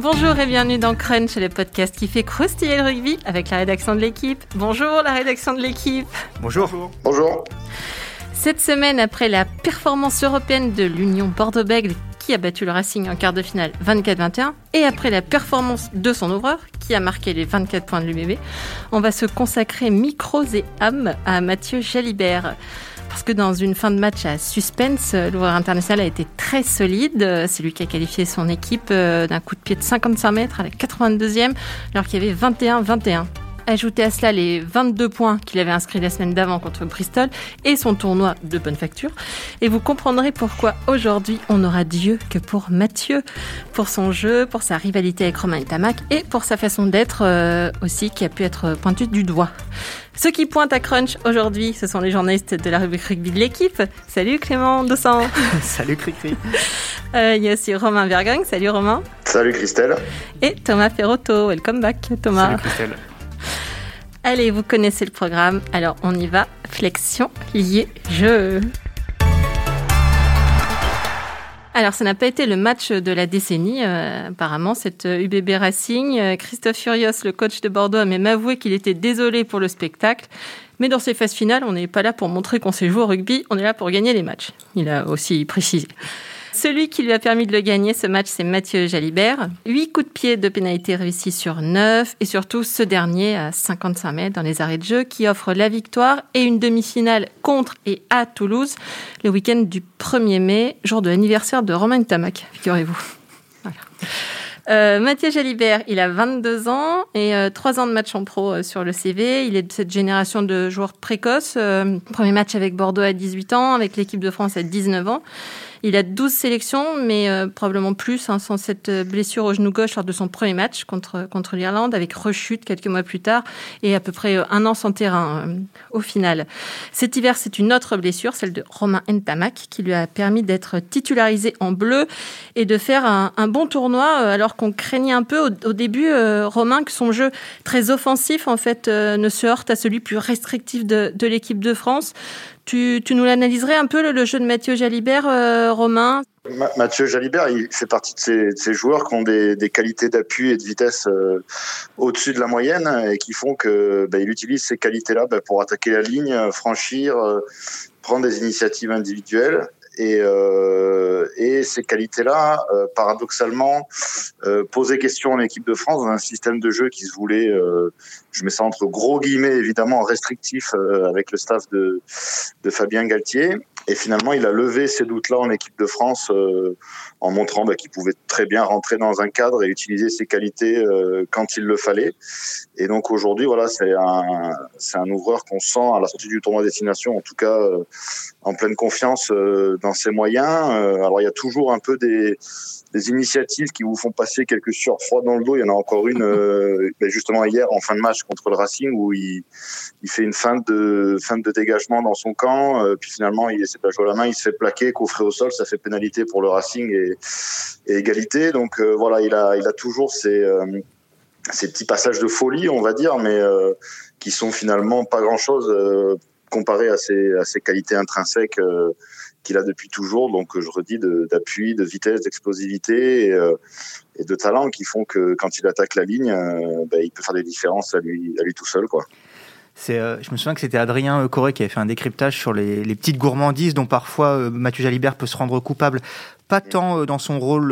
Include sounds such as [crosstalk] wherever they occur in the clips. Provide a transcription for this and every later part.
Bonjour et bienvenue dans Crunch, le podcast qui fait croustiller le rugby avec la rédaction de l'équipe. Bonjour la rédaction de l'équipe. Bonjour. Bonjour. Cette semaine, après la performance européenne de l'Union Bordeaux-Bègles qui a battu le Racing en quart de finale 24-21, et après la performance de son ouvreur qui a marqué les 24 points de l'UBB, on va se consacrer micros et âmes à Mathieu Jalibert. Parce que dans une fin de match à suspense, l'ouvreur international a été très solide. C'est lui qui a qualifié son équipe euh, d'un coup de pied de 55 mètres à la 82e, alors qu'il y avait 21-21. Ajoutez à cela les 22 points qu'il avait inscrits la semaine d'avant contre Bristol et son tournoi de bonne facture. Et vous comprendrez pourquoi aujourd'hui on n'aura Dieu que pour Mathieu, pour son jeu, pour sa rivalité avec Romain Tamac et pour sa façon d'être euh, aussi qui a pu être pointue du doigt. Ceux qui pointent à Crunch aujourd'hui, ce sont les journalistes de la rubrique rugby de l'équipe. Salut Clément Dossan. [laughs] Salut Cricri. Euh, il y a aussi Romain Vergang. Salut Romain. Salut Christelle. Et Thomas Ferrotto. Welcome back Thomas. Salut Christelle. Allez, vous connaissez le programme, alors on y va. Flexion, lié, jeu. Alors, ça n'a pas été le match de la décennie, euh, apparemment, cette UBB Racing. Euh, Christophe Furios, le coach de Bordeaux, a même avoué qu'il était désolé pour le spectacle. Mais dans ces phases finales, on n'est pas là pour montrer qu'on sait jouer au rugby, on est là pour gagner les matchs. Il a aussi précisé. Celui qui lui a permis de le gagner, ce match, c'est Mathieu Jalibert. 8 coups de pied de pénalité réussis sur 9 et surtout ce dernier à 55 mètres dans les arrêts de jeu qui offre la victoire et une demi-finale contre et à Toulouse le week-end du 1er mai, jour de l'anniversaire de Romain Tamac, figurez-vous. Euh, Mathieu Jalibert, il a 22 ans et euh, 3 ans de match en pro euh, sur le CV. Il est de cette génération de joueurs précoces. Euh, premier match avec Bordeaux à 18 ans, avec l'équipe de France à 19 ans. Il a 12 sélections, mais euh, probablement plus, hein, sans cette blessure au genou gauche lors de son premier match contre, contre l'Irlande, avec rechute quelques mois plus tard, et à peu près euh, un an sans terrain euh, au final. Cet hiver, c'est une autre blessure, celle de Romain Ntamak, qui lui a permis d'être titularisé en bleu et de faire un, bon tournoi, alors qu'on craignait un peu au, au début, Romain, que son jeu très offensif, en fait, ne se heurte à celui plus restrictif de, de l'équipe de France. Tu, nous l'analyserais un peu, le, jeu de Mathieu Jalibert, euh, Romain? Ma Mathieu Jalibert, il fait partie de ces, joueurs qui ont des, qualités d'appui et de vitesse euh, au-dessus de la moyenne et qui font que bah, il utilise ces qualités-là bah, pour attaquer la ligne, franchir, euh, prendre des initiatives individuelles. Et, euh, et, ces qualités-là, euh, paradoxalement, euh, posaient question en équipe de France dans un système de jeu qui se voulait, euh, je mets ça entre gros guillemets, évidemment restrictif avec le staff de, de Fabien Galtier. Et finalement, il a levé ces doutes-là en équipe de France en montrant bah, qu'il pouvait très bien rentrer dans un cadre et utiliser ses qualités quand il le fallait. Et donc aujourd'hui, voilà, c'est un, c'est un ouvreur qu'on sent à la sortie du tournoi destination, en tout cas en pleine confiance dans ses moyens. alors il y a toujours un peu des, des initiatives qui vous font passer quelques sueurs froides dans le dos. Il y en a encore une euh, justement hier en fin de match contre le Racing où il, il fait une feinte de feinte de dégagement dans son camp. Euh, puis finalement, il essaie de la jouer la main, il se fait plaquer, coffrer au sol, ça fait pénalité pour le Racing et égalité. Donc euh, voilà, il a il a toujours ces ces petits passages de folie, on va dire, mais qui sont finalement pas grand chose comparé à ses, à ses qualités intrinsèques euh, qu'il a depuis toujours. Donc, je redis, d'appui, de, vitesse, d'explosivité et, euh, de talent qui font que quand il attaque la ligne, euh, ben, il peut faire des différences à lui, à lui tout seul. quoi. Euh, je me souviens que c'était Adrien Corré qui avait fait un décryptage sur les, petites gourmandises dont parfois euh, Mathieu Jalibert peut se rendre coupable, pas tant euh, dans son rôle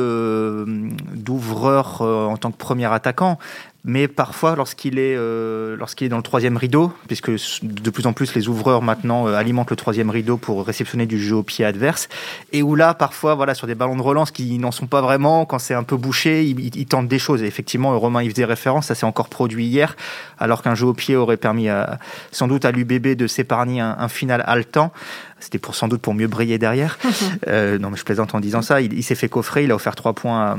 d'ouvreur en tant que premier attaquant, mais parfois lorsqu'il est euh, lorsqu'il est dans le troisième rideau, puisque de plus en plus les ouvreurs maintenant euh, alimentent le troisième rideau pour réceptionner du jeu au pied adverse, et où là parfois voilà sur des ballons de relance qui n'en sont pas vraiment, quand c'est un peu bouché, ils, ils, tentent des choses. Et effectivement, Romain y faisait référence, ça s'est encore produit hier, alors qu'un jeu au pied aurait permis à, sans doute à l'UBB de s'épargner un, un final haletant. C'était pour sans doute pour mieux briller derrière. [laughs] euh, non mais je plaisante en disant ça. Il, il s'est fait coffrer, il a offert trois points. À,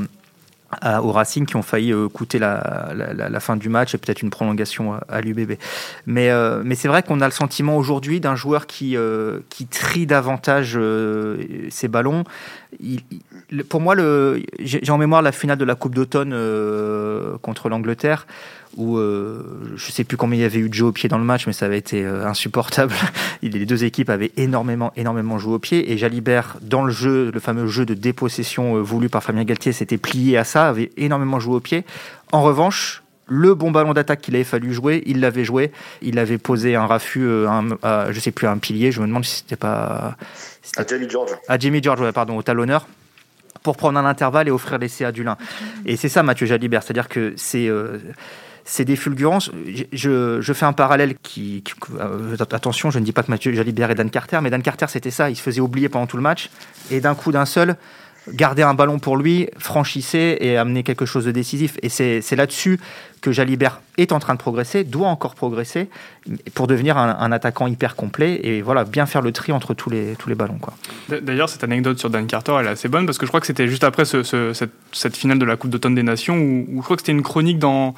à, au Racing qui ont failli euh, coûter la, la, fin du match et peut-être une prolongation à, l'UBB. Mais, euh, mais c'est vrai qu'on a le sentiment aujourd'hui d'un joueur qui, euh, qui trie davantage ses ballons. Pour moi, j'ai en mémoire la finale de la Coupe d'automne contre l'Angleterre où euh, je sais plus combien il y avait eu de jeux au pied dans le match, mais ça avait été euh, insupportable. [laughs] Les deux équipes avaient énormément, énormément joué au pied et Jalibert, dans le jeu, le fameux jeu de dépossession voulu par Fabien Galtier, s'était plié à ça, avait énormément joué au pied. En revanche, le bon ballon d'attaque qu'il avait fallu jouer, il l'avait joué. Il avait posé un raffut, un, je sais plus, un pilier. Je me demande si c'était pas. À Jamie George. À Jamie George, pardon, au talonneur pour prendre un intervalle et offrir l'essai à Dulin. [laughs] Et c'est ça Mathieu Jalibert, c'est-à-dire que c'est euh, c'est des fulgurances. Je, fais un parallèle qui, euh, attention, je ne dis pas que Mathieu Jalibert est Dan Carter, mais Dan Carter c'était ça, il se faisait oublier pendant tout le match et d'un coup d'un seul, garder un ballon pour lui, franchissait et amener quelque chose de décisif. Et c'est là-dessus que Jalibert est en train de progresser, doit encore progresser pour devenir un, attaquant hyper complet et voilà bien faire le tri entre tous les, tous les ballons. D'ailleurs, cette anecdote sur Dan Carter, elle est assez bonne parce que je crois que c'était juste après ce, cette, finale de la Coupe d'automne des Nations où je crois que c'était une chronique dans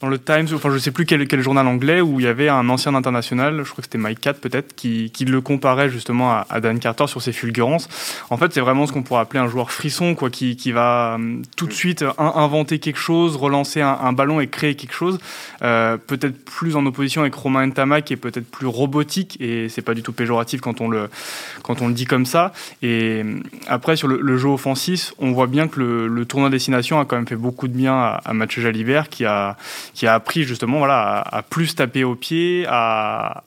dans le Times, enfin je sais plus quel, quel, journal anglais, où il y avait un ancien international, je crois que c'était Mike Cat peut-être, qui, qui, le comparait justement à, Dan Carter sur ses fulgurances. En fait, c'est vraiment ce qu'on pourrait appeler un joueur frisson, quoi, qui, qui va hum, tout de suite inventer quelque chose, relancer un, ballon et créer quelque chose. Euh, peut-être plus en opposition avec Romain Ntama, qui est peut-être plus robotique, et c'est pas du tout péjoratif quand on le, quand on le dit comme ça. Et hum, après, sur le, jeu offensif, on voit bien que le, le, tournoi destination a quand même fait beaucoup de bien à, à Mathieu Jalibert, qui a qui a appris justement voilà, à, plus taper au pied, à,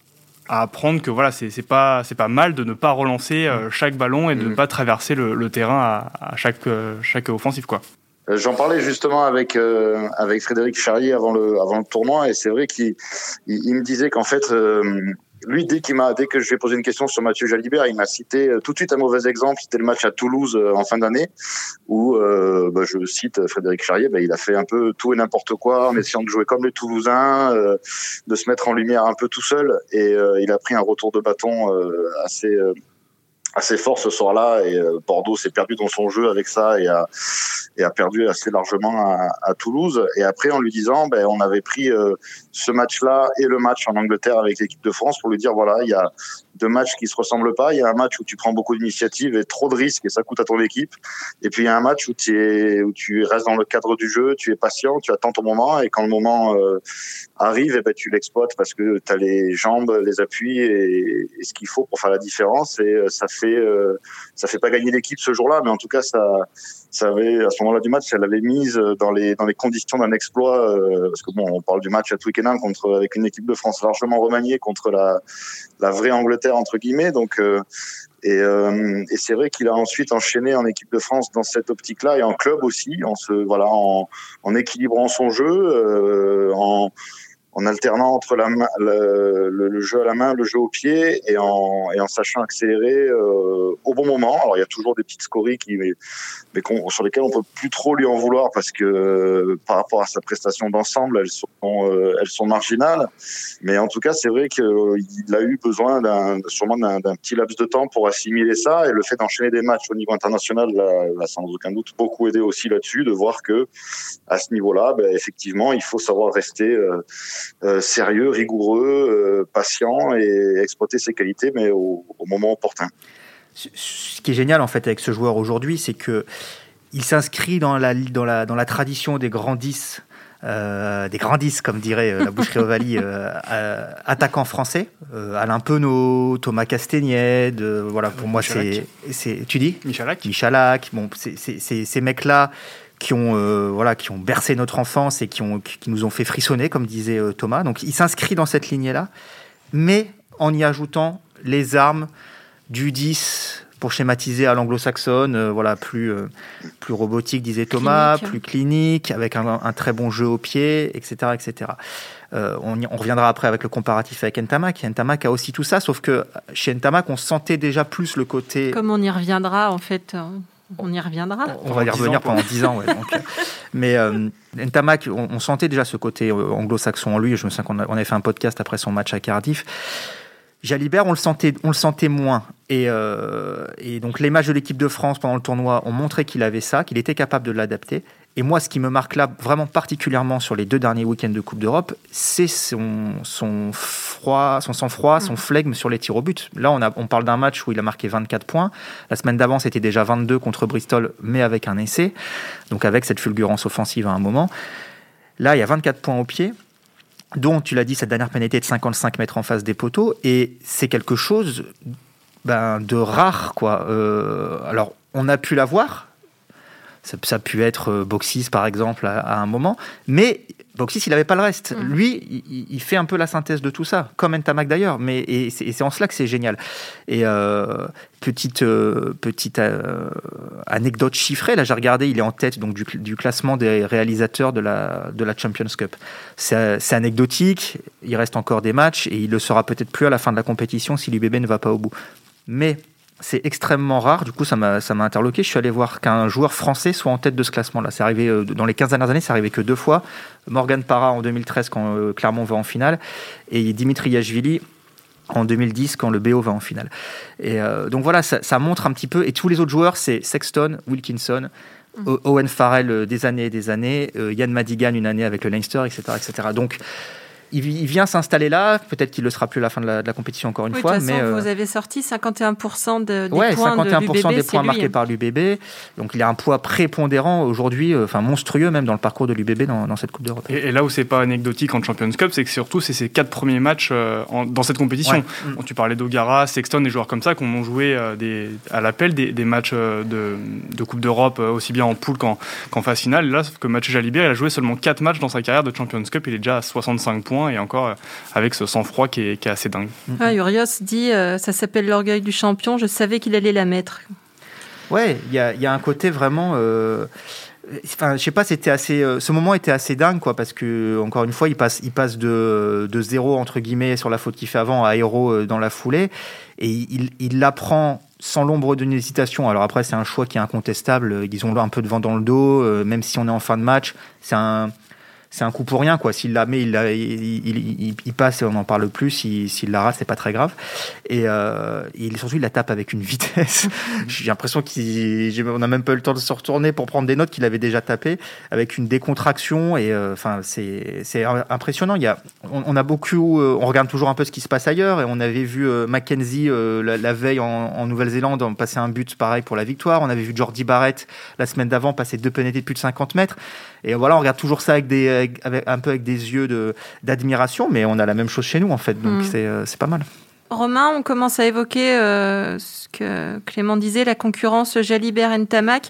à apprendre que voilà, c'est pas, pas mal de ne pas relancer euh, chaque ballon et de ne mm. pas traverser le, terrain à, chaque, euh, chaque offensive. Quoi. Euh, j'en parlais justement avec avec Frédéric Charrier avant le avant le tournoi et c'est vrai qu'il il, me disait qu'en fait lui, dès qu'il m'a, dès que je lui ai posé une question sur Mathieu Jalibert, il m'a cité euh, tout de suite un mauvais exemple. C'était le match à Toulouse euh, en fin d'année, où euh, bah, je cite Frédéric Charrier, bah, il a fait un peu tout et n'importe quoi en essayant de jouer comme les Toulousains, de se mettre en lumière un peu tout seul, et il a pris un retour de bâton assez assez fort ce soir-là et Bordeaux s'est perdu dans son jeu avec ça et a, et a perdu assez largement à, à Toulouse. Et après en lui disant ben on avait pris ce match-là et le match en Angleterre avec l'équipe de France pour lui dire voilà il y a deux matchs qui se ressemblent pas. Il y a un match où tu prends beaucoup d'initiatives et trop de risques et ça coûte à ton équipe. Et puis il y a un match où tu es, où tu restes dans le cadre du jeu, tu es patient, tu attends ton moment et quand le moment euh, arrive, et eh ben tu l'exploites parce que tu as les jambes, les appuis et, ce qu'il faut pour faire la différence. Et euh, ça fait, euh, ça fait pas gagner l'équipe ce jour-là, mais en tout cas ça, ça avait à ce moment-là du match, ça l'avait mise dans les dans les conditions d'un exploit parce que bon, on parle du match à Twickenham contre avec une équipe de France largement remaniée contre la la vraie Angleterre entre guillemets. Donc euh, et, euh, et c'est vrai qu'il a ensuite enchaîné en équipe de France dans cette optique-là et en club aussi, en se voilà en, en équilibrant son jeu, euh, en en alternant entre la main, le, le, jeu à la main, le jeu au pied, et en, et en sachant accélérer euh, au bon moment. Alors il y a toujours des petites scories qui, mais, mais sur lesquelles on peut plus trop lui en vouloir parce que euh, par rapport à sa prestation d'ensemble, elles sont, euh, elles sont marginales. Mais en tout cas, c'est vrai qu'il a eu besoin sûrement d'un, petit laps de temps pour assimiler ça, et le fait d'enchaîner des matchs au niveau international l'a sans aucun doute beaucoup aidé aussi là-dessus, de voir que à ce niveau-là, ben, effectivement, il faut savoir rester euh, sérieux, rigoureux, euh, patient et exploiter ses qualités, mais au, moment opportun. Ce qui est génial en fait avec ce joueur aujourd'hui, c'est que il s'inscrit dans la, dans, la, dans la tradition des grands 10 euh, des grands 10, comme dirait la boucherie [laughs] Ovalie, euh, attaquants français. Alain Penaud, Thomas Castagnède, voilà, pour moi, c'est. Tu dis? Michalak. Michalak. Bon, ces mecs-là, qui ont, euh, voilà, qui ont bercé notre enfance et qui, ont, qui nous ont fait frissonner, comme disait euh, Thomas. Donc il s'inscrit dans cette lignée-là, mais en y ajoutant les armes du 10 pour schématiser à l'anglo-saxonne, euh, voilà, plus, plus robotique, disait Thomas, plus clinique, avec un, très bon jeu au pied, etc. etc. on, on, reviendra après avec le comparatif avec Ntamak. Ntamak a aussi tout ça, sauf que chez Ntamak, on sentait déjà plus le côté... Comme on y reviendra, en fait. On y reviendra. On, va y revenir pendant 10 ans. Euh, [laughs] mais euh, Ntamak, on, sentait déjà ce côté euh, anglo-saxon en lui. Je me souviens qu'on avait fait un podcast après son match à Cardiff. Jalibert, on le sentait, on le sentait moins. Et, et donc les matchs de l'équipe de France pendant le tournoi ont montré qu'il avait ça, qu'il était capable de l'adapter. Et moi, ce qui me marque là vraiment particulièrement sur les deux derniers week-ends de Coupe d'Europe, c'est son, son froid, son sang-froid, son mm. flegme sur les tirs au but. Là, on, a, on parle d'un match où il a marqué 24 points. La semaine d'avant, c'était déjà 22 contre Bristol, mais avec un essai, donc avec cette fulgurance offensive à un moment. Là, il y a 24 points au pied, dont, tu l'as dit, cette dernière pénalité de 55 mètres en face des poteaux, et c'est quelque chose ben, de rare, quoi. Euh, alors, on a pu l'avoir, ça, ça, a pu être euh, Boxis, par exemple, à, à un moment, mais Boxis, il n'avait pas le reste. Mm. Lui, il, il, fait un peu la synthèse de tout ça, comme Ntamak d'ailleurs, mais et c'est en cela que c'est génial. Et euh, petite euh, petite euh, anecdote chiffrée, là j'ai regardé, il est en tête donc du, du, classement des réalisateurs de la de la Champions Cup. C'est anecdotique, il reste encore des matchs et il le sera peut-être plus à la fin de la compétition si l'UBB ne va pas au bout. Mais c'est extrêmement rare. Du coup, ça m'a interloqué. Je suis allé voir qu'un joueur français soit en tête de ce classement-là. C'est arrivé euh, dans les 15 dernières années, c'est arrivé que deux fois. Morgan Parra en 2013 quand euh, Clermont va en finale et Dimitri Yachvili en 2010 quand le BO va en finale. Et euh, donc voilà, ça, ça, montre un petit peu. Et tous les autres joueurs, c'est Sexton, Wilkinson, mmh. Owen Farrell des années et des années, Yann Madigan une année avec le Leinster, etc. etc. Donc il, vient s'installer là. Peut-être qu'il ne le sera plus à la fin de la, de la compétition encore une oui, fois. De mais euh... vous avez sorti 51% de, des ouais, points 51% de des points marqués lui. par l'UBB. Donc il a un poids prépondérant aujourd'hui, enfin monstrueux même dans le parcours de l'UBB dans, dans, cette Coupe d'Europe. Et, et, là où c'est pas anecdotique en Champions Cup, c'est que surtout c'est ces quatre premiers matchs euh, en, dans cette compétition. Ouais. Bon, tu parlais d'Ogara, Sexton, des joueurs comme ça qu'on ont joué euh, des, à l'appel des, des, matchs euh, de, de Coupe d'Europe aussi bien en poule qu'en qu phase finale. Là, que Mathieu Jalibert, il a joué seulement quatre matchs dans sa carrière de Champions Cup. Il est déjà à 65 points et encore avec ce sang-froid qui est, qui est, assez dingue. Ah, Urios dit euh, ça s'appelle l'orgueil du champion, je savais qu'il allait la mettre. Ouais, il y a, y a, un côté vraiment. Euh, enfin, je sais pas, c'était assez. Euh, ce moment était assez dingue, quoi, parce que encore une fois, il passe, il passe de, de zéro entre guillemets sur la faute qu'il fait avant à héros dans la foulée, et il, il l'apprend sans l'ombre d'une hésitation. Alors après, c'est un choix qui est incontestable. Ils ont un peu de vent dans le dos, euh, même si on est en fin de match. C'est un c'est un coup pour rien quoi. S'il la met, il, la, il, il, il, passe et on n'en parle plus. S'il la rate, c'est pas très grave. Et euh, il surtout il la tape avec une vitesse. [laughs] J'ai l'impression qu'on n'a même pas eu le temps de se retourner pour prendre des notes qu'il avait déjà tapé avec une décontraction et enfin euh, c'est impressionnant. Il y a on, on, a beaucoup, euh, on regarde toujours un peu ce qui se passe ailleurs et on avait vu euh, Mackenzie la, la, veille en, en Nouvelle-Zélande passer un but pareil pour la victoire. On avait vu Jordi Barrett la semaine d'avant passer deux pénalités de plus de 50 mètres. Et voilà, on regarde toujours ça avec des avec, avec, un peu avec des yeux d'admiration, mais on a la même chose chez nous en fait, donc mmh. c'est pas mal. Romain, on commence à évoquer euh, ce que Clément disait, la concurrence Jalibert-Ntamak.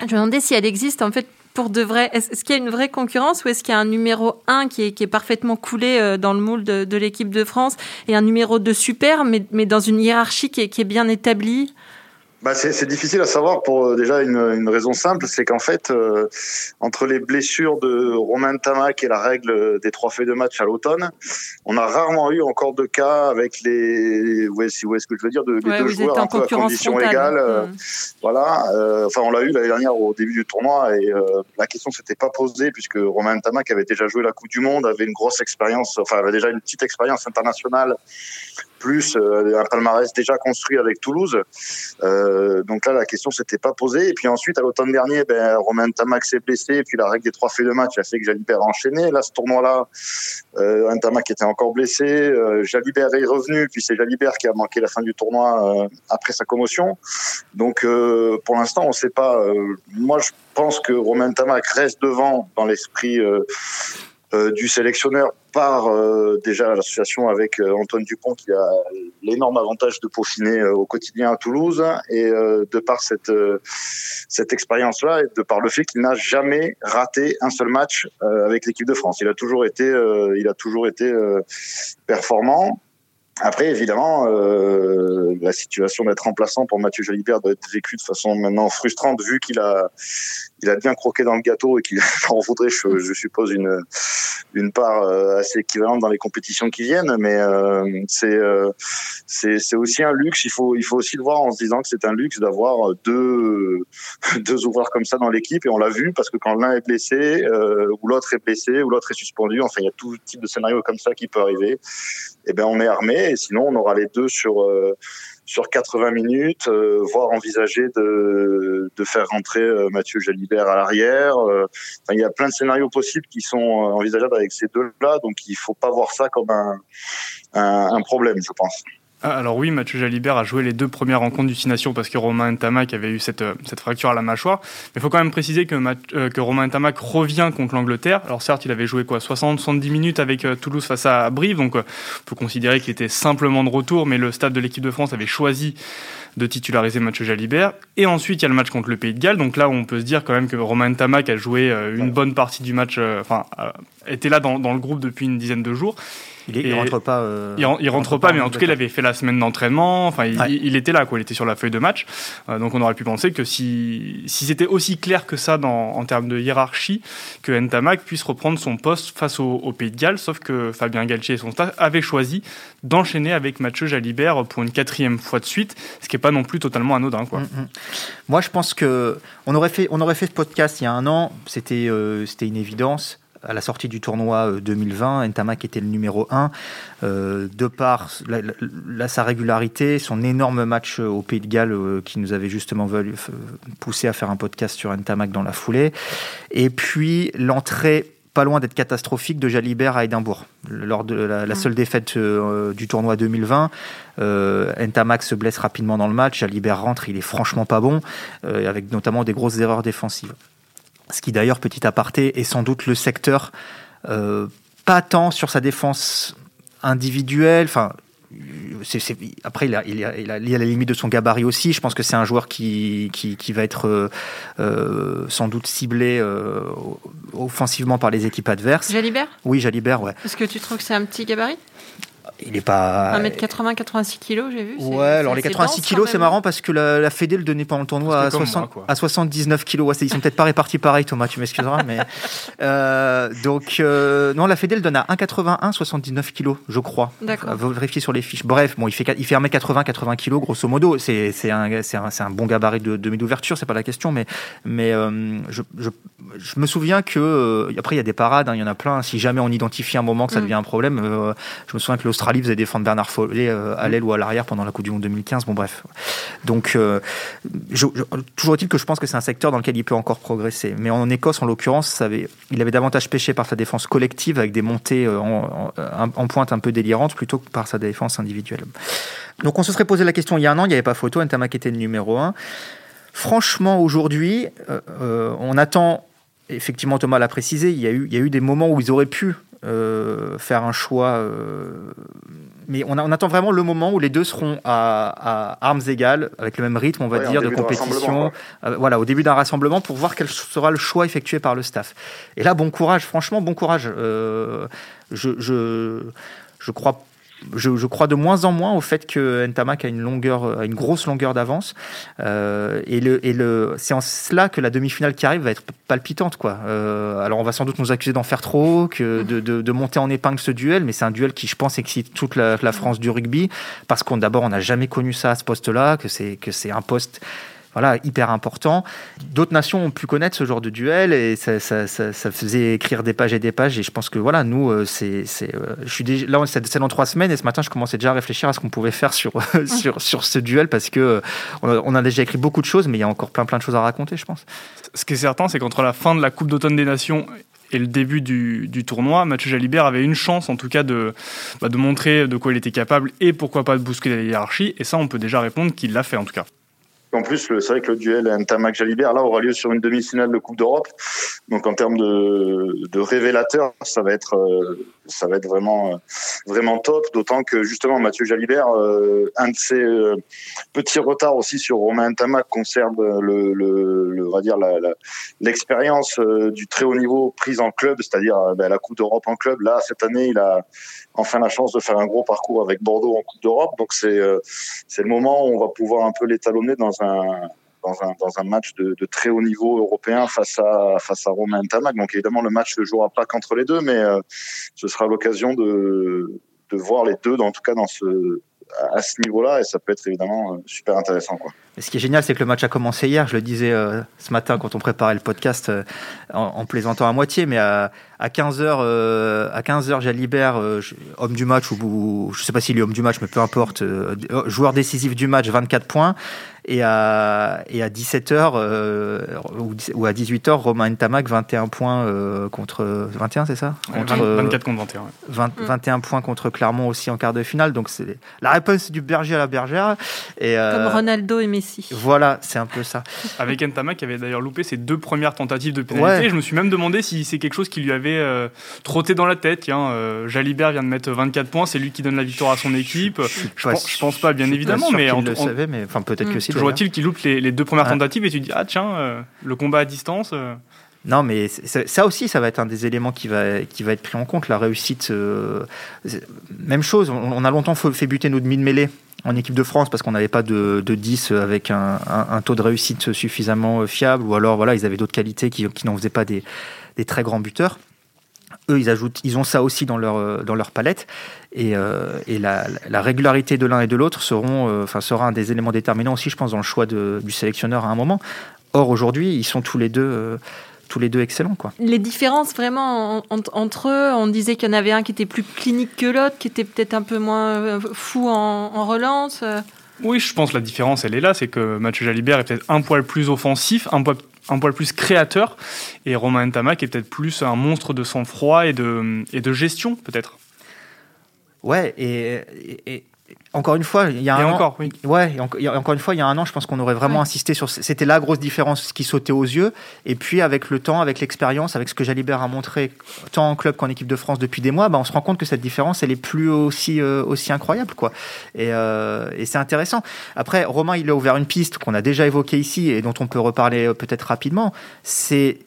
Je me demandais si elle existe en fait pour de vrai. Est-ce est qu'il y a une vraie concurrence ou est-ce qu'il y a un numéro 1 qui est, qui est parfaitement coulé euh, dans le moule de, de l'équipe de France et un numéro 2 super, mais, mais dans une hiérarchie qui est, qui est bien établie? Bah c'est difficile à savoir pour euh, déjà une, une raison simple, c'est qu'en fait, euh, entre les blessures de Romain Tamac et la règle des trois faits de match à l'automne, on a rarement eu encore de cas avec les, ouais, si vous voyez ce que je veux dire, de, ouais, les deux joueurs un peu à condition frontale. égale. Euh, mmh. Voilà. Euh, enfin, on l'a eu l'année dernière au début du tournoi et euh, la question s'était pas posée puisque Romain Tamac avait déjà joué la Coupe du Monde, avait une grosse expérience, enfin, avait déjà une petite expérience internationale plus euh, un palmarès déjà construit avec Toulouse. Euh, donc là, la question s'était pas posée. Et puis ensuite, à l'automne dernier, ben, Romain Tamac s'est blessé. Puis la règle des trois faits de match a fait que Jalibert a enchaîné. Là, ce tournoi-là, euh, Tamac était encore blessé. Euh, Jalibert est revenu. Puis c'est Jalibert qui a manqué la fin du tournoi euh, après sa commotion. Donc euh, pour l'instant, on ne sait pas. moi, je pense que Romain Tamac reste devant dans l'esprit euh, du sélectionneur par euh, déjà l'association avec euh, Antoine Dupont qui a l'énorme avantage de peaufiner au quotidien à Toulouse et de par cette cette expérience là et de par le fait qu'il n'a jamais raté un seul match avec l'équipe de France. Il a toujours été il a toujours été performant. Après, évidemment, euh, la situation d'être remplaçant pour Mathieu Jalibert doit être vécue de façon maintenant frustrante, vu qu'il a, il a bien croqué dans le gâteau et qu'il [laughs] en voudrait, je, suppose, une, une part assez équivalente dans les compétitions qui viennent. Mais euh, c'est, euh, c'est aussi un luxe. Il faut, il faut aussi le voir en se disant que c'est un luxe d'avoir deux, [laughs] deux ouvreurs comme ça dans l'équipe. Et on l'a vu parce que quand l'un est blessé, euh, ou l'autre est blessé, ou l'autre est suspendu, enfin, il y a tout type de scénario comme ça qui peut arriver. Eh ben, on est armé. Et sinon, on aura les deux sur euh, sur 80 minutes, euh, voire envisager de, de faire rentrer euh, Mathieu Jalibert à l'arrière. Euh, il y a plein de scénarios possibles qui sont envisageables avec ces deux-là, donc il faut pas voir ça comme un, un, un problème, je pense. Ah, alors oui, Mathieu Jalibert a joué les deux premières rencontres du Six Nations parce que Romain Ntamak avait eu cette, euh, cette fracture à la mâchoire. Mais il faut quand même préciser que, euh, que Romain Ntamak revient contre l'Angleterre. Alors certes, il avait joué quoi 60-70 minutes avec euh, Toulouse face à Brive, donc on peut considérer qu'il était simplement de retour, mais le stade de l'équipe de France avait choisi de titulariser Mathieu Jalibert. Et ensuite, il y a le match contre le Pays de Galles. Donc là, on peut se dire quand même que Romain Ntamak a joué une bonne partie du match, enfin, était là dans, dans, le groupe depuis une dizaine de jours. Il, rentre pas. Euh, il, rentre, pas, mais en tout cas, il avait fait la semaine d'entraînement. Enfin, il, était là, quoi. Il était sur la feuille de match. Euh, donc, on aurait pu penser que si, si c'était aussi clair que ça dans, en termes de hiérarchie, que Ntamak puisse reprendre son poste face au, Pays de Galles. Sauf que Fabien Galtier et son staff avaient choisi d'enchaîner avec Mathieu Jalibert pour une quatrième fois de suite, ce qui n'est pas non plus totalement anodin, quoi. Mm, mm. Moi, je pense que on aurait fait, on aurait fait ce podcast il y a un an. C'était, euh, c'était une évidence à la sortie du tournoi 2020, euh, Ntamak était le numéro 1. Euh, de par sa régularité, son énorme match euh, au Pays de Galles qui nous avait justement poussé à faire un podcast sur Ntamak dans la foulée. Et puis l'entrée pas loin d'être catastrophique de Jalibert à Édimbourg. Lors de la, seule défaite du tournoi 2020, Ntamak se blesse rapidement dans le match, Jalibert rentre, il est franchement pas bon, avec notamment des grosses erreurs défensives. Ce qui d'ailleurs, petit aparté, est sans doute le secteur euh, pas tant sur sa défense individuelle, enfin après, il a, il, a, il, a, la limite de son gabarit aussi. Je pense que c'est un joueur qui, qui, va être euh, euh, sans doute ciblé offensivement par les équipes adverses. Jalibert? Oui, Jalibert, ouais. Est-ce que tu trouves que c'est un petit gabarit? Il est pas. 1m80, 86 kg, j'ai vu. Ouais, alors les 86 kg, c'est marrant parce que la, la Fédé le donnait pendant le tournoi à, 60, à 79 kg. Ouais, ils sont peut-être pas répartis pareil, Thomas, tu m'excuseras. mais [laughs] euh, Donc, euh, non, la Fédé le donne à 1,81, 79 kg, je crois. D'accord. Vérifier sur les fiches. Bref, bon, il fait, il fait 1m80, 80 kg, grosso modo. C'est un, un, un, bon gabarit de demi-d'ouverture, c'est pas la question, mais, mais euh, je, je, je, me souviens que. après, il y a des parades, hein, il y en a plein. Si jamais on identifie un moment que ça mm. devient un problème, je me souviens que l'Australie vous faisait défendre Bernard Follet euh, à l'aile ou à l'arrière pendant la Coupe du Monde 2015. Bon, bref. Donc, euh, toujours est-il que je pense que c'est un secteur dans lequel il peut encore progresser. Mais en Écosse, en l'occurrence, il avait davantage pêché par sa défense collective avec des montées euh, en, pointe un peu délirantes plutôt que par sa défense individuelle. Donc, on se serait posé la question il y a un an, il n'y avait pas photo, Ntamak était le numéro 1. Franchement, aujourd'hui, on attend effectivement, Thomas l'a précisé, il y, a eu, il y a eu des moments où ils auraient pu euh, faire un choix. Euh, mais on, on, attend vraiment le moment où les deux seront à, armes égales, avec le même rythme, on va dire, de compétition. Euh, voilà, au début d'un rassemblement, pour voir quel sera le choix effectué par le staff. Et là, bon courage, franchement, bon courage. je, je, je crois je, crois de moins en moins au fait que Ntamak a une longueur, une grosse longueur d'avance. Euh, et le, et le, c'est en cela que la demi-finale qui arrive va être palpitante, quoi. Euh, alors on va sans doute nous accuser d'en faire trop, que de, de, monter en épingle ce duel, mais c'est un duel qui, je pense, excite toute la, la France du rugby parce qu'on d'abord on n'a jamais connu ça à ce poste-là, que c'est que c'est un poste voilà, hyper important. D'autres nations ont pu connaître ce genre de duel et ça, ça, ça, ça, faisait écrire des pages et des pages. Et je pense que voilà, nous, euh, c'est, c'est, euh, je suis déjà, là, c'est dans trois semaines et ce matin, je commençais déjà à réfléchir à ce qu'on pouvait faire sur, [laughs] sur, sur ce duel parce que euh, on a, déjà écrit beaucoup de choses, mais il y a encore plein, plein de choses à raconter, je pense. Ce qui est certain, c'est qu'entre la fin de la Coupe d'automne des Nations et le début du, du, tournoi, Mathieu Jalibert avait une chance en tout cas de, bah, de montrer de quoi il était capable et pourquoi pas de bousculer la hiérarchie. Et ça, on peut déjà répondre qu'il l'a fait en tout cas. En plus, c'est vrai que le duel Ntamak-Jalibert, là, aura lieu sur une demi-finale de Coupe d'Europe. Donc, en termes de, de révélateur, ça va être, euh, ça va être vraiment, euh, vraiment top. D'autant que, justement, Mathieu Jalibert, euh, un de ses petits retards aussi sur Romain Ntamak concerne le, va dire, l'expérience du très haut niveau prise en club, c'est-à-dire ben, la Coupe d'Europe en club. Là, cette année, il a enfin la chance de faire un gros parcours avec Bordeaux en Coupe d'Europe. Donc, c'est, c'est le moment où on va pouvoir un peu l'étalonner dans un, dans un, match de, très haut niveau européen face à, face à Romain Tamac. Donc évidemment, le match ne jouera pas qu'entre les deux, mais euh, ce sera l'occasion de, de voir les deux, en tout cas dans ce, à ce niveau-là, et ça peut être évidemment euh, super intéressant. Quoi. ce qui est génial, c'est que le match a commencé hier. Je le disais euh, ce matin quand on préparait le podcast euh, en, plaisantant à moitié, mais à, à 15h, euh, à 15h, Jalibert, homme du match, ou, je sais pas s'il est homme du match, mais peu importe, joueur décisif du match, 24 points. Et à, et à 17h ou, à 18h, Romain Ntamak, 21 points contre 21, c'est ça? Contre, 24 contre 21. 21 points contre Clermont aussi en quart de finale. Donc c'est la réponse du berger à la bergère. Et, Comme Ronaldo et Messi. Voilà, c'est un peu ça. Avec Entama qui avait d'ailleurs loupé ses deux premières tentatives de pénalité. Je me suis même demandé si c'est quelque chose qui lui avait euh, trotté dans la tête. Tiens, euh, Jalibert vient de mettre 24 points, c'est lui qui donne la victoire à son équipe. Je, pense, pas, bien évidemment, mais on le savait, mais enfin peut-être que si. Toujours est-il qu'il loupe les, deux premières tentatives et tu dis ah tiens, euh, le combat à distance. Non, mais ça aussi, ça va être un des éléments qui va, qui va être pris en compte. La réussite, même chose. On, a longtemps fait buter nos demi-mêlée en équipe de France parce qu'on n'avait pas de, 10 avec un, taux de réussite suffisamment fiable, ou alors voilà, ils avaient d'autres qualités qui, n'en faisaient pas des, très grands buteurs. Eux, ils ajoutent, ils ont ça aussi dans leur, dans leur palette, et, euh, la, régularité de l'un et de l'autre seront, euh, enfin, sera un des éléments déterminants aussi, je pense, dans le choix du sélectionneur à un moment. Or, aujourd'hui, ils sont tous les deux euh, tous les deux excellents. Quoi. Les différences vraiment entre eux, on disait qu'il y en avait un qui était plus clinique que l'autre, qui était peut-être un peu moins fou en, relance. Oui, je pense que la différence, elle est là, c'est que Mathieu Jalibert est peut-être un poil plus offensif, un poil, un poil plus créateur, et Romain Ntamak est peut-être plus un monstre de sang-froid et de, et de gestion, peut-être. Ouais, et, encore une fois, il y a un encore, an, ouais, encore une fois, il y a un an, je pense qu'on aurait vraiment insisté sur. C'était la grosse différence qui sautait aux yeux. Et puis, avec le temps, avec l'expérience, avec ce que Jalibert a montré tant en club qu'en équipe de France depuis des mois, bah, on se rend compte que cette différence, elle est plus aussi euh, aussi incroyable, quoi. Et, euh, et c'est intéressant. Après, Romain, il a ouvert une piste qu'on a déjà évoquée ici et dont on peut reparler euh, peut-être rapidement. C'est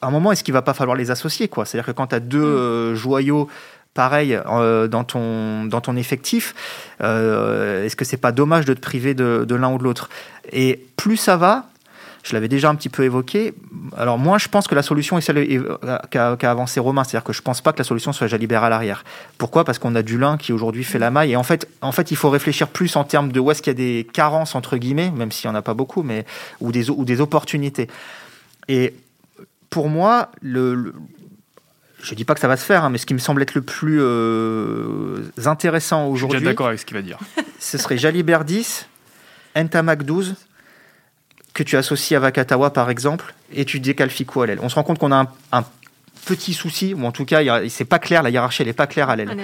à un moment, est-ce qu'il va pas falloir les associer, quoi? C'est-à-dire que quand tu as deux mm. joyaux pareil euh, dans, ton, dans ton effectif, euh, est-ce que c'est pas dommage de te priver de, de l'un ou de l'autre? Et plus ça va, je l'avais déjà un petit peu évoqué. Alors moi, je pense que la solution est celle euh, qu'a avancé Romain, c'est-à-dire que je pense pas que la solution soit Jalibert à l'arrière. Pourquoi? Parce qu'on a du lin qui aujourd'hui fait la maille. Et en fait, en fait, il faut réfléchir plus en termes de où est-ce qu'il y a des carences entre guillemets, même s'il y en a pas beaucoup, mais ou des ou des opportunités. Et pour moi, le je dis pas que ça va se faire, hein, mais ce qui me semble être le plus euh, intéressant aujourd'hui. Je suis d'accord avec ce qu'il va dire. [laughs] Ce serait Jalibert 10, Ntamak 12, que tu associes à Vakatawa par exemple, et tu décales Fico à l'aile. On se rend compte qu'on a un, petit souci, ou en tout cas, c'est pas clair, la hiérarchie elle est pas claire à l'aile.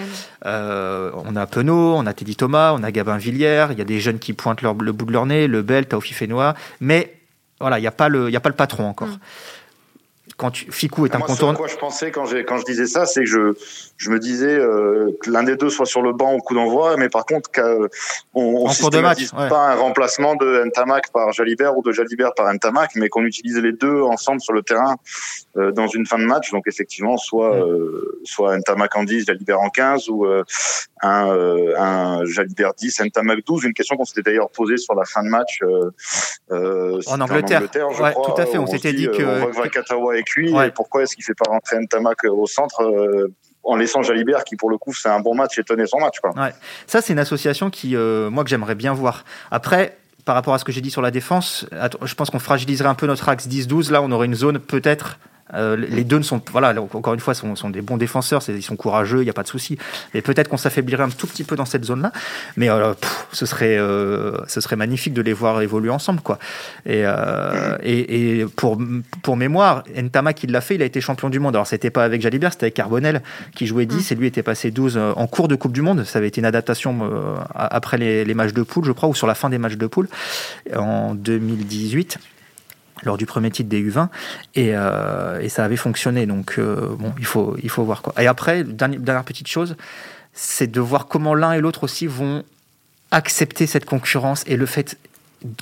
Euh, on a Penaud, on a Teddy Thomas, on a Gabin Villière, il y a des jeunes qui pointent le bout de leur nez, le Bel, Taofi Fenois, mais voilà, il n'y a, pas le, a pas le patron encore. Mm quand tu, Ficou est incontournable. Quoi je pensais quand, quand je disais ça, c'est que je, je me disais euh, que l'un des deux soit sur le banc au coup d'envoi, mais par contre qu'on on systématise pas un remplacement de Ntamak par Jalibert ou de Jalibert par Ntamak, mais qu'on utilise les deux ensemble sur le terrain euh, dans une fin de match. Donc effectivement, soit euh, soit Ntamak en 10, Jalibert en 15, ou euh, un, euh, un Jalibert 10, Ntamak 12. Une question qu'on s'était d'ailleurs posée sur la fin de match en Angleterre. je ouais, crois, tout à fait. On, s'était dit que on voit Katawa Et pourquoi est-ce qu'il fait pas rentrer Ntamak au centre en laissant Jalibert qui pour le coup c'est un bon match et tenait son match quoi. Ouais. Ça c'est une association qui moi que j'aimerais bien voir. Après par rapport à ce que j'ai dit sur la défense, je pense qu'on fragiliserait un peu notre axe 10-12. Là, on aurait une zone peut-être euh, les deux ne sont, voilà, encore une fois, sont, sont des bons défenseurs, ils sont courageux, il n'y a pas de souci. Et peut-être qu'on s'affaiblirait un tout petit peu dans cette zone-là, mais euh, ce serait, euh, ce serait magnifique de les voir évoluer ensemble, quoi. Et, et, et, pour, pour mémoire, Ntama qui l'a fait, il a été champion du monde. Alors c'était pas avec Jalibert, c'était avec Carbonel qui jouait 10 mm. et lui était passé 12 en cours de Coupe du Monde. Ça avait été une adaptation après les, les matchs de poule, je crois, ou sur la fin des matchs de poule en 2018 lors du premier titre des U20 euh, et, ça avait fonctionné donc euh, bon il faut il faut voir quoi et après dernière, petite chose c'est de voir comment l'un et l'autre aussi vont accepter cette concurrence et le fait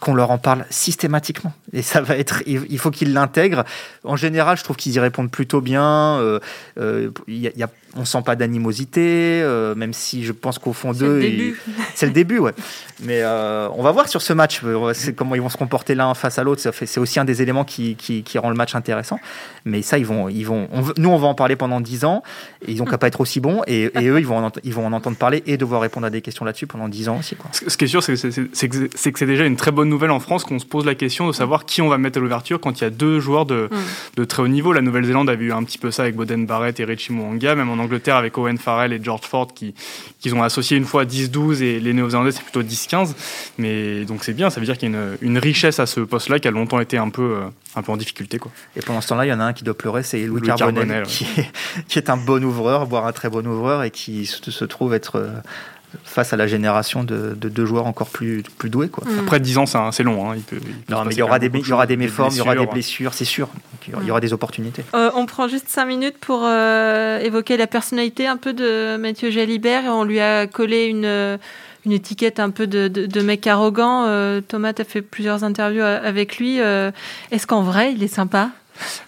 qu'on leur en parle systématiquement Et ça va être, il faut qu'ils l'intègrent. En général, je trouve qu'ils y répondent plutôt bien. Euh, y a, on sent pas d'animosité, euh, même si je pense qu'au fond d'eux, [laughs] c'est le début, ouais. Mais euh, on va voir sur ce match comment ils vont se comporter l'un face à l'autre. C'est aussi un des éléments qui, qui, rend le match intéressant. Mais ça, ils vont, ils vont. nous, on va en parler pendant 10 ans. Et ils ont qu'à pas être aussi bons. Et, eux, ils vont, en, ils vont en entendre parler et devoir répondre à des questions là-dessus pendant 10 ans aussi. Quoi. Ce qui est sûr, c'est que c'est déjà une très bonne nouvelle en France qu'on se pose la question de savoir qui on va mettre à l'ouverture quand il y a deux joueurs de, mm. de très haut niveau. La Nouvelle-Zélande avait eu un petit peu ça avec Boden Barrett et Richie Mwanga, même en Angleterre avec Owen Farrell et George Ford qui, qui ont associé une fois 10-12 et les Néo-Zélandais c'est plutôt 10-15. Mais donc c'est bien, ça veut dire qu'il y a une, une, richesse à ce poste-là qui a longtemps été un peu, euh, un peu en difficulté. Quoi. Et pendant ce temps-là, il y en a un qui doit pleurer, c'est Louis, Carbonel, qui, est, qui, est, un bon ouvreur, voire un très bon ouvreur et qui se trouve être euh, face à la génération de, deux joueurs encore plus, plus doués. Quoi. Mm. Après 10 ans, c'est long. Hein. Il, non, mais il y aura des, il y aura des méformes, il y aura des blessures, c'est sûr. il y aura des opportunités. Euh, on prend juste 5 minutes pour euh, évoquer la personnalité un peu de Mathieu Jalibert. On lui a collé une, une étiquette un peu de, de, mec arrogant. Euh, Thomas, tu as fait plusieurs interviews avec lui. Est-ce qu'en vrai, il est sympa?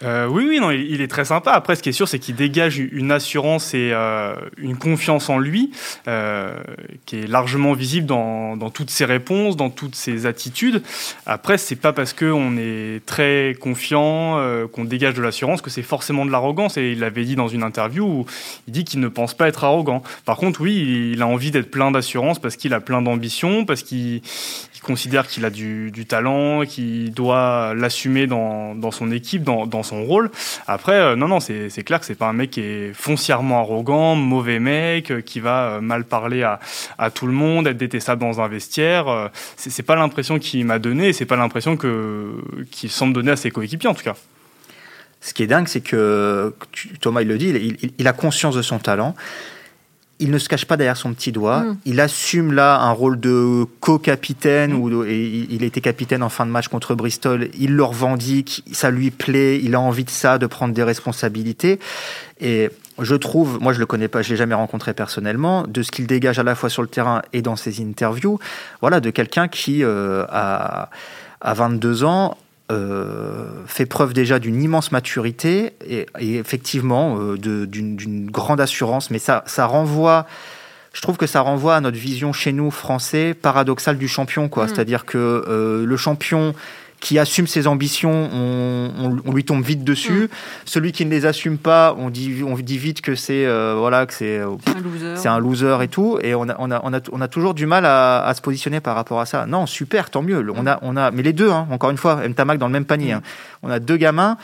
Euh, oui, oui, non, il, est très sympa. Après, ce qui est sûr, c'est qu'il dégage une assurance et euh, une confiance en lui euh, qui est largement visible dans, toutes ses réponses, dans toutes ses attitudes. Après, c'est pas parce qu'on est très confiant, qu'on dégage de l'assurance, que c'est forcément de l'arrogance. Et il l'avait dit dans une interview où il dit qu'il ne pense pas être arrogant. Par contre, oui, il a envie d'être plein d'assurance parce qu'il a plein d'ambition, parce qu'il considère qu'il a du, talent, qu'il doit l'assumer dans, dans son équipe, dans dans, son rôle. Après, euh, non, non, c'est clair que c'est pas un mec qui est foncièrement arrogant, mauvais mec, euh, qui va euh, mal parler à, à, tout le monde, être détestable dans un vestiaire. c'est pas l'impression qu'il m'a donné, c'est pas l'impression qu'il semble donner à ses coéquipiers en tout cas. Ce qui est dingue, c'est que Thomas il le dit, il, il, a conscience de son talent il ne se cache pas derrière son petit doigt. Mm. Il assume là un rôle de co-capitaine, mm. ou il était capitaine en fin de match contre Bristol. Il le revendique, ça lui plaît, il a envie de ça, de prendre des responsabilités. Et je trouve, moi je le connais pas, je l'ai jamais rencontré personnellement, de ce qu'il dégage à la fois sur le terrain et dans ses interviews, voilà, de quelqu'un qui euh, a, a 22 ans euh, fait preuve déjà d'une immense maturité et, effectivement euh, d'une grande assurance, mais ça, ça renvoie je trouve que ça renvoie à notre vision chez nous français paradoxale du champion quoi, mm. c'est-à-dire que euh, le champion qui assume ses ambitions, on, lui tombe vite dessus. Mm. Celui qui ne les assume pas, on dit, on dit vite que c'est euh, voilà que c'est euh, c'est un, loser et tout. Et on a, on a, on a, toujours du mal à, se positionner par rapport à ça. Non, super, tant mieux. On a, on a, mais les deux, hein, encore une fois, Mtamac dans le même panier. Hein. On a deux gamins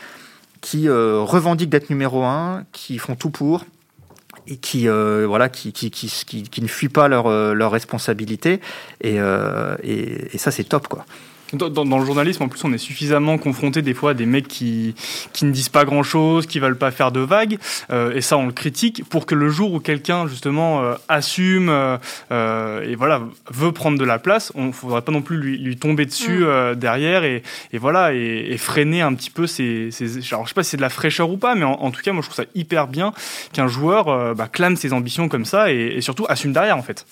qui euh, revendiquent d'être numéro un, qui font tout pour et qui voilà qui qui, qui, qui, ne fuient pas leurs leur responsabilités et, et, et ça c'est top quoi. Dans, le journalisme, en plus, on est suffisamment confronté des fois à des mecs qui, qui ne disent pas grand-chose, qui veulent pas faire de vagues, euh, et ça, on le critique, pour que le jour où quelqu'un, justement, euh, assume euh, et voilà, veut prendre de la place, on ne faudrait pas non plus lui, lui tomber dessus mm. derrière et, et voilà, et, freiner un petit peu ses... alors, je sais pas si c'est de la fraîcheur ou pas, mais en, tout cas, moi, je trouve ça hyper bien qu'un joueur bah, clame ses ambitions comme ça et, et surtout assume derrière, en fait.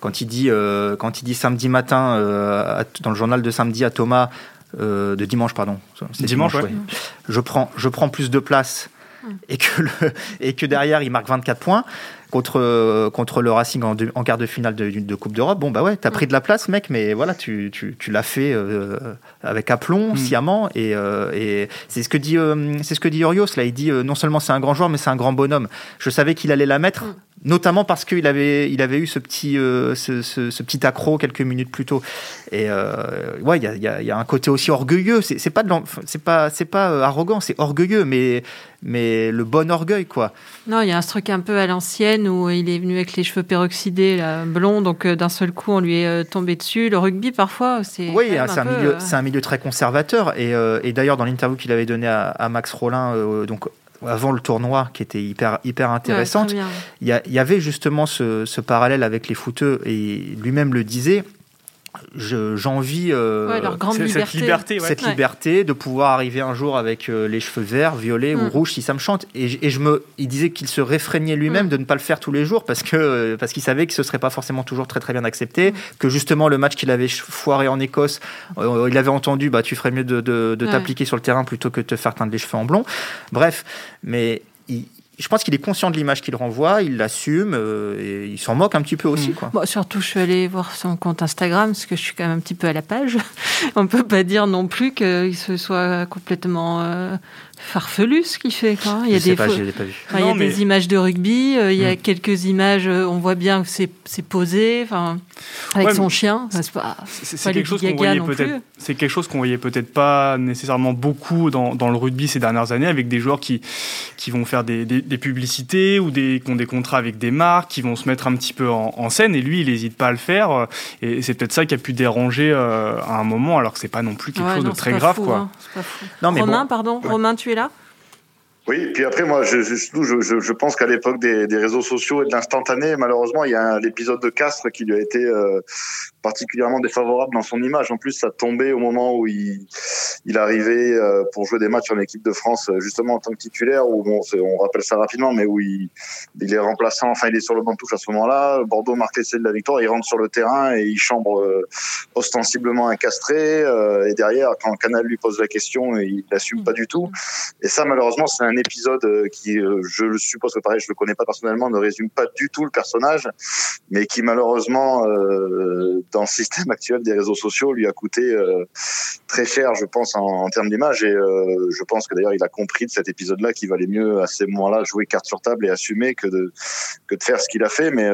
Quand il dit, euh, quand il dit samedi matin, euh, dans le journal de samedi à Thomas, euh, de dimanche, pardon. Dimanche, je, prends, je prends plus de place et que, et que derrière, il marque 24 points contre, contre le Racing en, en quart de finale de, de Coupe d'Europe. Bon, bah ouais, t'as pris de la place, mec, mais voilà, tu, tu, tu l'as fait avec aplomb, mm. sciemment. Et, et c'est ce que dit, c'est ce que dit Urios, là. Il dit non seulement c'est un grand joueur, mais c'est un grand bonhomme. Je savais qu'il allait la mettre. Mm notamment parce qu'il avait, il avait eu ce petit, euh, ce, ce, petit accro quelques minutes plus tôt. Et euh, ouais, il y a, y a, un côté aussi orgueilleux. C'est pas, c'est pas, c'est pas euh, arrogant, c'est orgueilleux, mais, mais le bon orgueil, quoi. Non, il y a un truc un peu à l'ancienne où il est venu avec les cheveux peroxydés, là, blonds, donc d'un seul coup on lui est tombé dessus. Le rugby, parfois, c'est. Oui, c'est un, milieu, c'est un milieu très conservateur. Et, et d'ailleurs, dans l'interview qu'il avait donnée à, à, Max Rollin, donc avant le tournoi qui était hyper, hyper intéressante, il y, y, avait justement ce, ce, parallèle avec les footeux et lui-même le disait. J'envie euh, liberté. cette liberté, cette liberté de pouvoir arriver un jour avec euh, les cheveux verts, violets ou mm. rouges si ça me chante. Et, et je me, il disait qu'il se réfrénait lui-même mm. de ne pas le faire tous les jours parce que parce qu'il savait que ce serait pas forcément toujours très très bien accepté, mm. que justement le match qu'il avait foiré en Écosse, euh, il avait entendu bah tu ferais mieux de, de, de t'appliquer sur le terrain plutôt que de te faire teindre les cheveux en blond. Bref, mais il, je pense qu'il est conscient de l'image qu'il renvoie, il l'assume euh, et il s'en moque un petit peu aussi. Quoi. Bon, surtout, je suis allée voir son compte Instagram parce que je suis quand même un petit peu à la page. [laughs] On peut pas dire non plus qu'il se soit complètement euh, farfelu ce qu'il fait. Quoi. Il y a des, pas, vu. il y a des images de rugby, euh, il y a hmm. quelques images, euh, on voit bien que c'est posé, enfin, avec son chien. c'est pas, quelque chose qu'on voyait peut-être. C'est quelque chose qu'on voyait peut-être pas nécessairement beaucoup dans, dans, le rugby ces dernières années, avec des joueurs qui, qui vont faire des, des, publicités ou des, qui ont des contrats avec des marques, qui vont se mettre un petit peu en, scène, et lui, il n'hésite pas à le faire. Et c'est peut-être ça qui a pu déranger euh, à un moment, alors que c'est pas non plus quelque chose de très grave. quoi. Hein, non, mais Romain, pardon, Romain, tu es là oui, puis après, moi, je, je, je, je pense qu'à l'époque des, des, réseaux sociaux et de l'instantané, malheureusement, il y a l'épisode de Castres qui lui a été euh, particulièrement défavorable dans son image. En plus, ça tombait au moment où il, il arrivait euh, pour jouer des matchs en équipe de France, euh, justement en tant que titulaire, où bon, on rappelle ça rapidement, mais où il, il est remplaçant, enfin, il est sur le banc de touche à ce moment-là. Bordeaux marque l'essai de la victoire, il rentre sur le terrain et il chambre ostensiblement un castré. et derrière, quand Canal lui pose la question, il n'assume pas du tout. Et ça, malheureusement, c'est un épisode euh, qui, euh, je le suppose que pareil, je le connais pas personnellement, ne résume pas du tout le personnage, mais qui malheureusement, euh, dans le système actuel des réseaux sociaux, lui a coûté très cher, je pense, en, termes d'image. Et je pense que d'ailleurs, il a compris de cet épisode-là qu'il valait mieux à ces moments-là jouer carte sur table et assumer que de que de faire ce qu'il a fait. Mais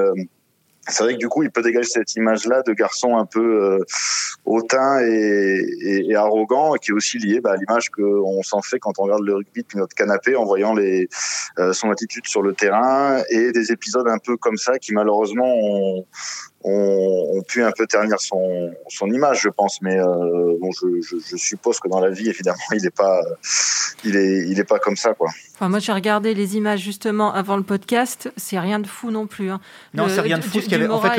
c'est vrai que du coup, il peut dégager cette image-là de garçon un peu euh, hautain et, et, arrogant, qui est aussi liée bah, à l'image qu'on s'en fait quand on regarde le rugby depuis notre canapé, en voyant les, euh, son attitude sur le terrain et des épisodes un peu comme ça qui malheureusement ont, ont, pu un peu ternir son, son image, je pense. Mais euh, bon, je, je, je, suppose que dans la vie, évidemment, il n'est pas, il est, il est pas comme ça, quoi. Enfin, moi, j'ai regardé les images justement avant le podcast. C'est rien de fou non plus. Hein. Non, c'est rien de fou. Ce avait, en fait,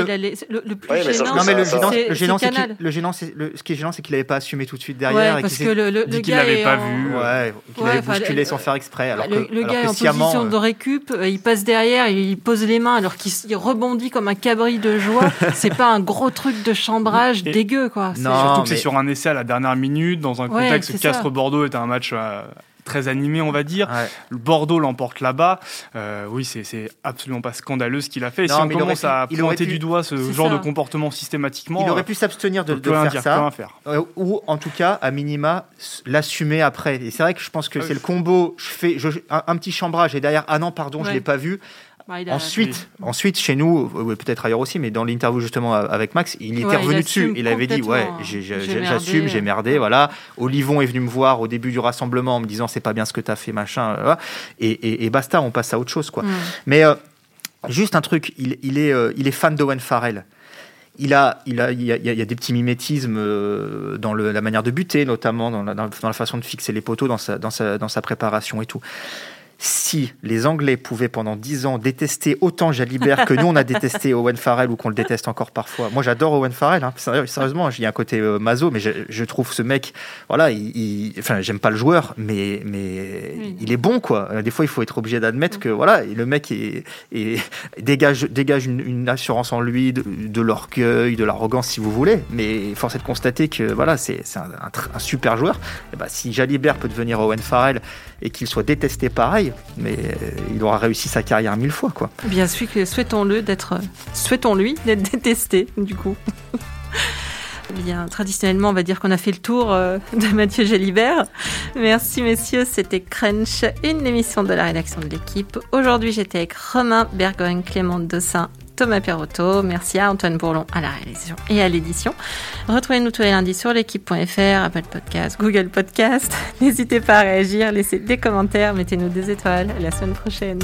le, le, plus gênant, non, mais le gênant, le gênant, c'est le gênant, c'est ce qui est gênant, c'est qu'il n'avait pas assumé tout de suite derrière. Ouais, parce que le, le, gars l'avait pas vu. Ouais, qu'il avait bousculé sans faire exprès. Alors le, que, gars est en position de récup, euh, il passe derrière, il pose les mains alors qu'il rebondit comme un cabri de joie. [laughs] c'est pas un gros truc de chambrage dégueu, quoi. Surtout que c'est sur un essai à la dernière minute, dans un contexte où Castres-Bordeaux est un match euh, très animé, on va dire. Bordeaux l'emporte là-bas. Euh, oui, c'est absolument pas scandaleux ce qu'il a fait. si on commence à pointer du doigt ce genre de comportement systématiquement, il aurait pu s'abstenir de, faire ça, euh, ou en tout cas, à minima, l'assumer après. Et c'est vrai que je pense que ah c'est le combo. Je fais un, petit chambrage et derrière, ah non, pardon, je l'ai pas vu. Bah, ensuite, ensuite, chez nous, peut-être ailleurs aussi, mais dans l'interview justement avec Max, il était revenu dessus. Il avait dit ouais, j'assume, j'ai merdé, voilà. Olivon est venu me voir au début du rassemblement en me disant c'est pas bien ce que tu as fait, machin. Et, basta, on passe à autre chose, quoi. Mm. Mais euh, juste un truc, il, est, euh, il est fan d'Owen Farrell. Il a, il, a, il, y a, il y a des petits mimétismes euh, dans le, la manière de buter, notamment dans la, dans la, façon de fixer les poteaux, dans sa, dans sa, dans sa préparation et tout si les Anglais pouvaient pendant dix ans détester autant Jalibert que nous on a détesté [laughs] Owen Farrell ou qu'on le déteste encore parfois. Moi j'adore Owen Farrell, hein. sérieusement, il y a un côté euh, maso, mais je, trouve ce mec, voilà, il, enfin j'aime pas le joueur, mais mais il est bon quoi. Des fois il faut être obligé d'admettre que voilà, le mec est, dégage dégage une, assurance en lui, de, l'orgueil, de l'arrogance si vous voulez, mais force est de constater que voilà c'est un, super joueur. Et bah, si Jalibert peut devenir Owen Farrell et qu'il soit détesté pareil, mais euh, il aura réussi sa carrière mille fois, quoi. Bien sûr, souhaitons-le d'être, souhaitons-lui d'être [laughs] détesté, du coup. [laughs] Bien, traditionnellement, on va dire qu'on a fait le tour euh, de Mathieu Gélibert. Merci, messieurs. C'était Crunch, une émission de la rédaction de l'équipe. Aujourd'hui, j'étais avec Romain Bergogne, Clément Dossin Thomas Perrotto. Merci à Antoine Bourlon à la réalisation et à l'édition. Retrouvez-nous tous les lundis sur l'équipe.fr, Apple Podcast, Google Podcast. [laughs] N'hésitez pas à réagir, laissez des commentaires, mettez-nous des étoiles. la semaine prochaine.